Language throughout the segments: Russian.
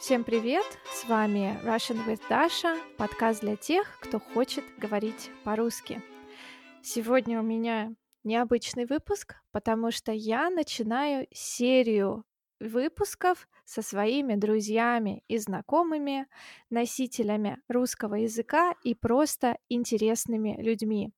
Всем привет! С вами Russian with Dasha, подкаст для тех, кто хочет говорить по-русски. Сегодня у меня необычный выпуск, потому что я начинаю серию выпусков со своими друзьями и знакомыми, носителями русского языка и просто интересными людьми.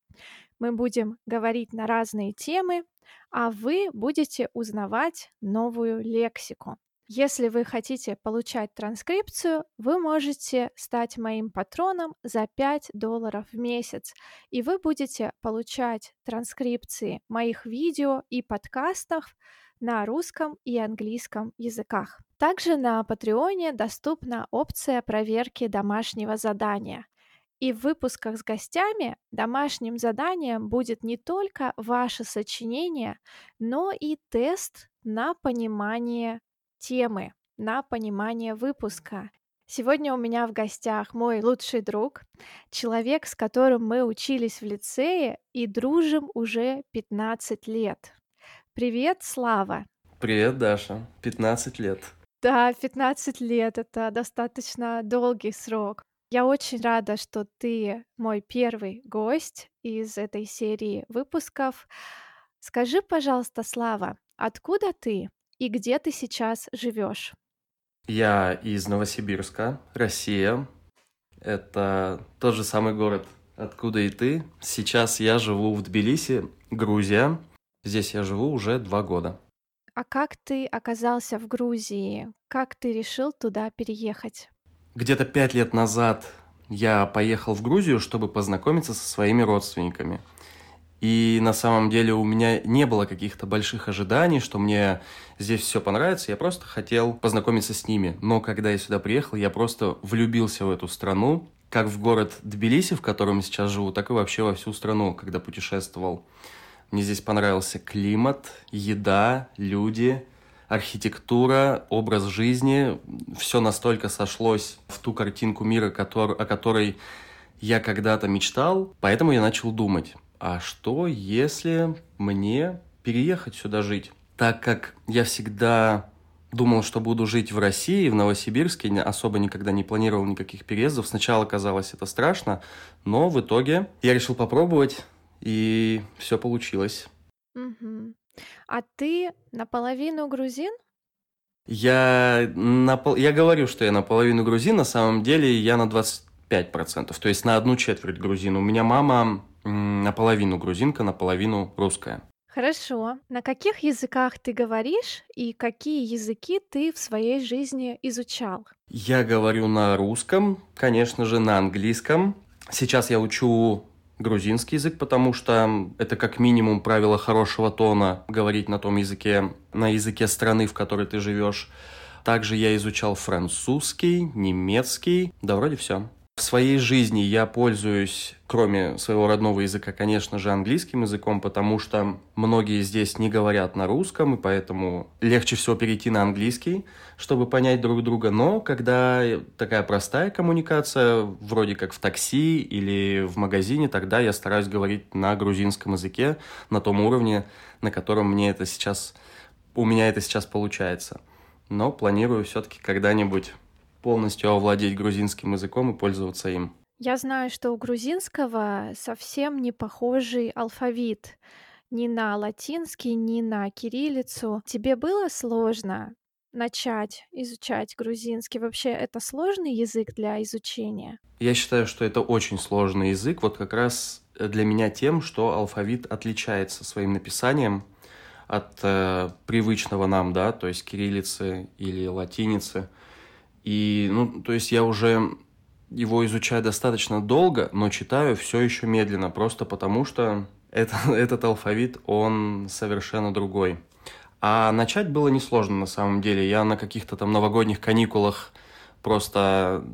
Мы будем говорить на разные темы, а вы будете узнавать новую лексику. Если вы хотите получать транскрипцию, вы можете стать моим патроном за 5 долларов в месяц, и вы будете получать транскрипции моих видео и подкастов на русском и английском языках. Также на Патреоне доступна опция проверки домашнего задания. И в выпусках с гостями домашним заданием будет не только ваше сочинение, но и тест на понимание темы, на понимание выпуска. Сегодня у меня в гостях мой лучший друг, человек, с которым мы учились в лицее и дружим уже 15 лет. Привет, Слава! Привет, Даша. 15 лет. Да, 15 лет — это достаточно долгий срок. Я очень рада, что ты мой первый гость из этой серии выпусков. Скажи, пожалуйста, Слава, откуда ты и где ты сейчас живешь? Я из Новосибирска, Россия. Это тот же самый город, откуда и ты. Сейчас я живу в Тбилиси, Грузия. Здесь я живу уже два года. А как ты оказался в Грузии? Как ты решил туда переехать? Где-то пять лет назад я поехал в Грузию, чтобы познакомиться со своими родственниками. И на самом деле у меня не было каких-то больших ожиданий, что мне здесь все понравится. Я просто хотел познакомиться с ними. Но когда я сюда приехал, я просто влюбился в эту страну. Как в город Тбилиси, в котором сейчас живу, так и вообще во всю страну, когда путешествовал. Мне здесь понравился климат, еда, люди, архитектура, образ жизни. Все настолько сошлось в ту картинку мира, который, о которой я когда-то мечтал. Поэтому я начал думать, а что если мне переехать сюда жить? Так как я всегда думал, что буду жить в России, в Новосибирске, особо никогда не планировал никаких переездов. Сначала казалось это страшно, но в итоге я решил попробовать, и все получилось. Мгм. А ты наполовину грузин? Я, напол... я говорю, что я наполовину грузин, на самом деле я на 25%, то есть на одну четверть грузин. У меня мама наполовину грузинка, наполовину русская. Хорошо. На каких языках ты говоришь и какие языки ты в своей жизни изучал? Я говорю на русском, конечно же, на английском. Сейчас я учу грузинский язык, потому что это как минимум правило хорошего тона говорить на том языке, на языке страны, в которой ты живешь. Также я изучал французский, немецкий, да вроде все. В своей жизни я пользуюсь, кроме своего родного языка, конечно же, английским языком, потому что многие здесь не говорят на русском, и поэтому легче всего перейти на английский, чтобы понять друг друга. Но когда такая простая коммуникация, вроде как в такси или в магазине, тогда я стараюсь говорить на грузинском языке, на том уровне, на котором мне это сейчас, у меня это сейчас получается. Но планирую все-таки когда-нибудь полностью овладеть грузинским языком и пользоваться им. Я знаю, что у грузинского совсем не похожий алфавит ни на латинский, ни на кириллицу. Тебе было сложно начать изучать грузинский? Вообще, это сложный язык для изучения? Я считаю, что это очень сложный язык, вот как раз для меня тем, что алфавит отличается своим написанием от э, привычного нам, да, то есть кириллицы или латиницы. И, ну, то есть я уже его изучаю достаточно долго, но читаю все еще медленно, просто потому что это, этот алфавит, он совершенно другой. А начать было несложно на самом деле. Я на каких-то там новогодних каникулах просто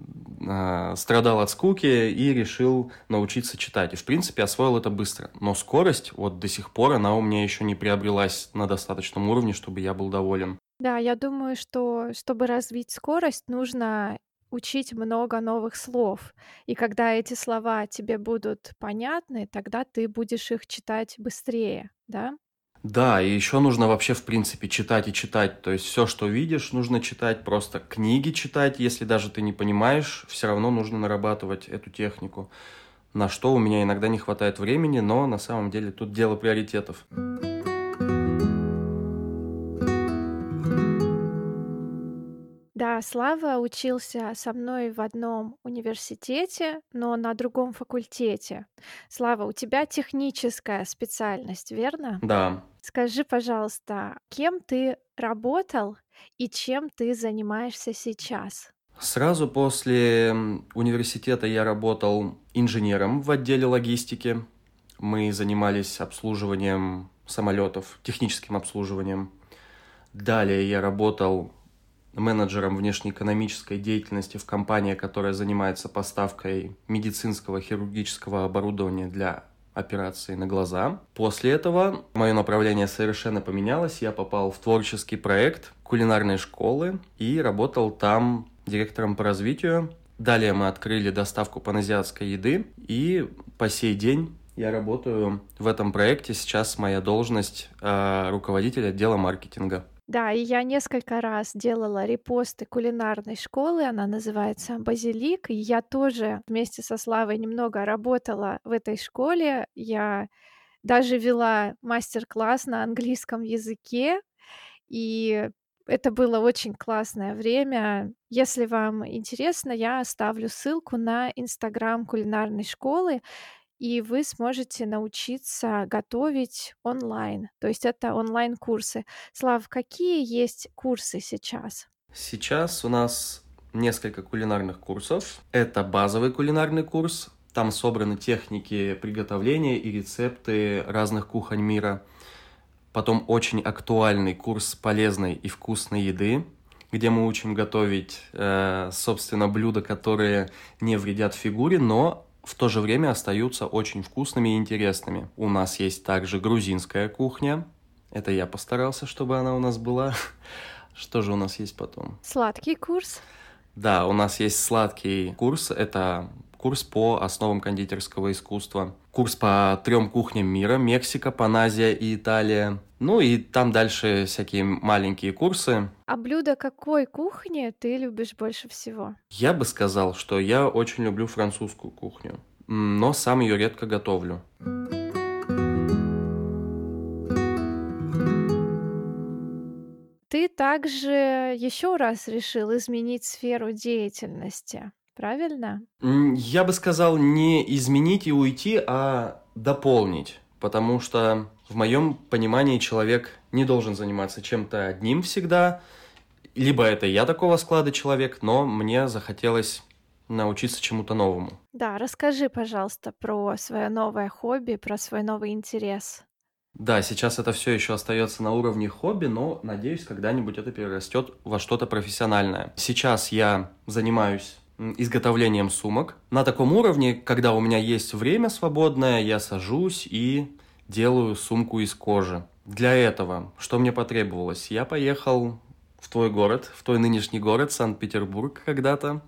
э, страдал от скуки и решил научиться читать. И, в принципе, освоил это быстро. Но скорость, вот до сих пор, она у меня еще не приобрелась на достаточном уровне, чтобы я был доволен. Да, я думаю, что чтобы развить скорость, нужно учить много новых слов. И когда эти слова тебе будут понятны, тогда ты будешь их читать быстрее, да? Да, и еще нужно вообще, в принципе, читать и читать. То есть все, что видишь, нужно читать, просто книги читать. Если даже ты не понимаешь, все равно нужно нарабатывать эту технику. На что у меня иногда не хватает времени, но на самом деле тут дело приоритетов. Да, Слава учился со мной в одном университете, но на другом факультете. Слава, у тебя техническая специальность, верно? Да, Скажи, пожалуйста, кем ты работал и чем ты занимаешься сейчас? Сразу после университета я работал инженером в отделе логистики. Мы занимались обслуживанием самолетов, техническим обслуживанием. Далее я работал менеджером внешнеэкономической деятельности в компании, которая занимается поставкой медицинского хирургического оборудования для операции на глаза. После этого мое направление совершенно поменялось. Я попал в творческий проект кулинарной школы и работал там директором по развитию. Далее мы открыли доставку паназиатской еды, и по сей день я работаю в этом проекте. Сейчас моя должность э, руководитель отдела маркетинга. Да, и я несколько раз делала репосты кулинарной школы, она называется «Базилик», и я тоже вместе со Славой немного работала в этой школе. Я даже вела мастер-класс на английском языке, и это было очень классное время. Если вам интересно, я оставлю ссылку на инстаграм кулинарной школы, и вы сможете научиться готовить онлайн. То есть это онлайн-курсы. Слав, какие есть курсы сейчас? Сейчас у нас несколько кулинарных курсов. Это базовый кулинарный курс. Там собраны техники приготовления и рецепты разных кухонь мира. Потом очень актуальный курс полезной и вкусной еды, где мы учим готовить, э, собственно, блюда, которые не вредят фигуре, но в то же время остаются очень вкусными и интересными. У нас есть также грузинская кухня. Это я постарался, чтобы она у нас была. Что же у нас есть потом? Сладкий курс. Да, у нас есть сладкий курс. Это курс по основам кондитерского искусства. Курс по трем кухням мира. Мексика, Паназия и Италия. Ну и там дальше всякие маленькие курсы. А блюдо какой кухни ты любишь больше всего? Я бы сказал, что я очень люблю французскую кухню, но сам ее редко готовлю. Ты также еще раз решил изменить сферу деятельности, правильно? Я бы сказал не изменить и уйти, а дополнить. Потому что в моем понимании человек не должен заниматься чем-то одним всегда. Либо это я такого склада человек, но мне захотелось научиться чему-то новому. Да, расскажи, пожалуйста, про свое новое хобби, про свой новый интерес. Да, сейчас это все еще остается на уровне хобби, но надеюсь, когда-нибудь это перерастет во что-то профессиональное. Сейчас я занимаюсь изготовлением сумок. На таком уровне, когда у меня есть время свободное, я сажусь и делаю сумку из кожи. Для этого, что мне потребовалось? Я поехал в твой город, в твой нынешний город, Санкт-Петербург когда-то,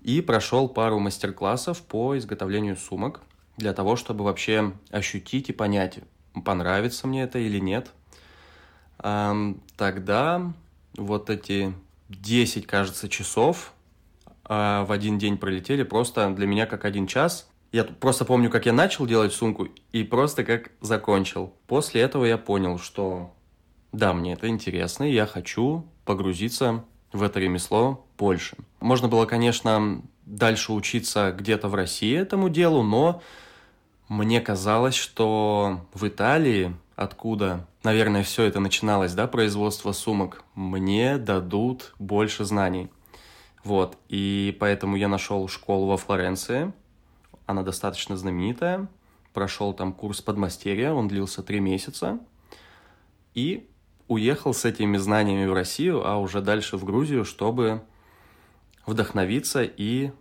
и прошел пару мастер-классов по изготовлению сумок для того, чтобы вообще ощутить и понять, понравится мне это или нет. Тогда вот эти 10, кажется, часов а, в один день пролетели просто для меня как один час. Я просто помню, как я начал делать сумку и просто как закончил. После этого я понял, что да, мне это интересно, и я хочу погрузиться в это ремесло больше. Можно было, конечно, дальше учиться где-то в России этому делу, но мне казалось, что в Италии, откуда, наверное, все это начиналось, да, производство сумок, мне дадут больше знаний. Вот, и поэтому я нашел школу во Флоренции, она достаточно знаменитая, прошел там курс подмастерья, он длился три месяца, и уехал с этими знаниями в Россию, а уже дальше в Грузию, чтобы вдохновиться и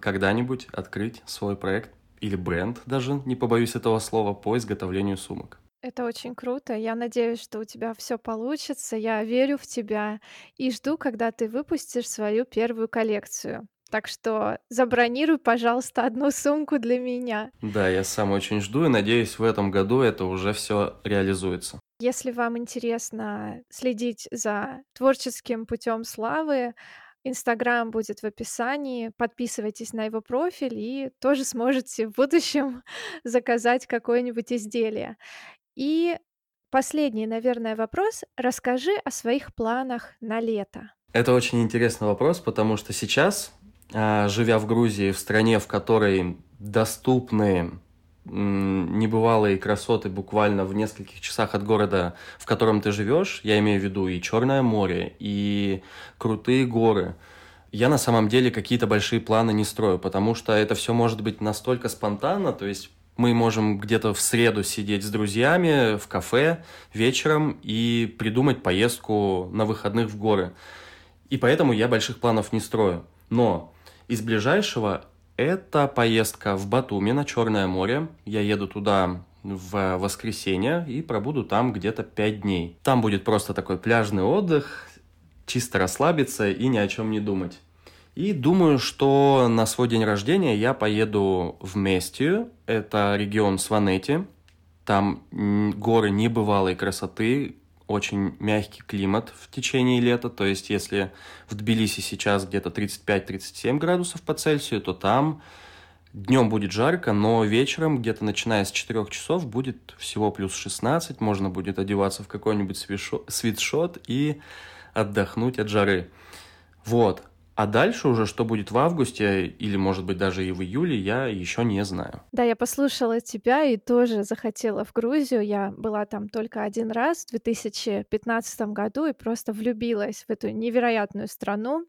когда-нибудь открыть свой проект или бренд даже, не побоюсь этого слова, по изготовлению сумок. Это очень круто. Я надеюсь, что у тебя все получится. Я верю в тебя и жду, когда ты выпустишь свою первую коллекцию. Так что забронируй, пожалуйста, одну сумку для меня. Да, я сам очень жду и надеюсь, в этом году это уже все реализуется. Если вам интересно следить за творческим путем Славы, Инстаграм будет в описании. Подписывайтесь на его профиль и тоже сможете в будущем заказать какое-нибудь изделие. И последний, наверное, вопрос. Расскажи о своих планах на лето. Это очень интересный вопрос, потому что сейчас, а, живя в Грузии, в стране, в которой доступны небывалые красоты буквально в нескольких часах от города, в котором ты живешь, я имею в виду и Черное море, и крутые горы, я на самом деле какие-то большие планы не строю, потому что это все может быть настолько спонтанно, то есть мы можем где-то в среду сидеть с друзьями в кафе вечером и придумать поездку на выходных в горы. И поэтому я больших планов не строю. Но из ближайшего это поездка в Батуми на Черное море. Я еду туда в воскресенье и пробуду там где-то 5 дней. Там будет просто такой пляжный отдых, чисто расслабиться и ни о чем не думать. И думаю, что на свой день рождения я поеду в Местию, это регион Сванети. Там горы небывалой красоты, очень мягкий климат в течение лета. То есть, если в Тбилиси сейчас где-то 35-37 градусов по Цельсию, то там днем будет жарко, но вечером, где-то начиная с 4 часов, будет всего плюс 16. Можно будет одеваться в какой-нибудь свитшот и отдохнуть от жары. Вот. А дальше уже, что будет в августе или, может быть, даже и в июле, я еще не знаю. Да, я послушала тебя и тоже захотела в Грузию. Я была там только один раз в 2015 году и просто влюбилась в эту невероятную страну.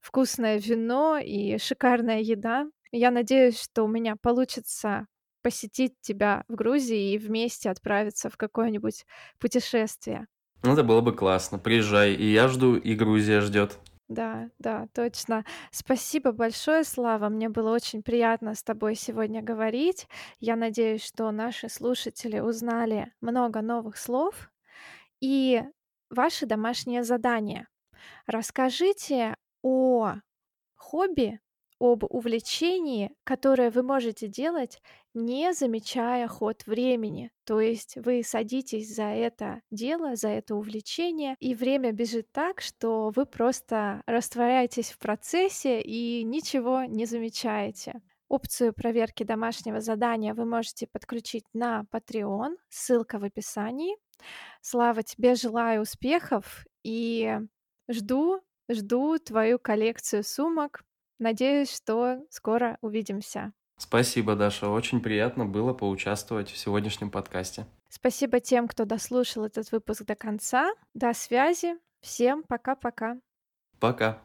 Вкусное вино и шикарная еда. Я надеюсь, что у меня получится посетить тебя в Грузии и вместе отправиться в какое-нибудь путешествие. Ну, это было бы классно. Приезжай, и я жду, и Грузия ждет. Да, да, точно. Спасибо большое, Слава. Мне было очень приятно с тобой сегодня говорить. Я надеюсь, что наши слушатели узнали много новых слов. И ваше домашнее задание. Расскажите о хобби, об увлечении, которое вы можете делать, не замечая ход времени. То есть вы садитесь за это дело, за это увлечение, и время бежит так, что вы просто растворяетесь в процессе и ничего не замечаете. Опцию проверки домашнего задания вы можете подключить на Patreon, ссылка в описании. Слава, тебе желаю успехов и жду, жду твою коллекцию сумок Надеюсь, что скоро увидимся. Спасибо, Даша. Очень приятно было поучаствовать в сегодняшнем подкасте. Спасибо тем, кто дослушал этот выпуск до конца. До связи. Всем пока-пока. Пока. -пока. пока.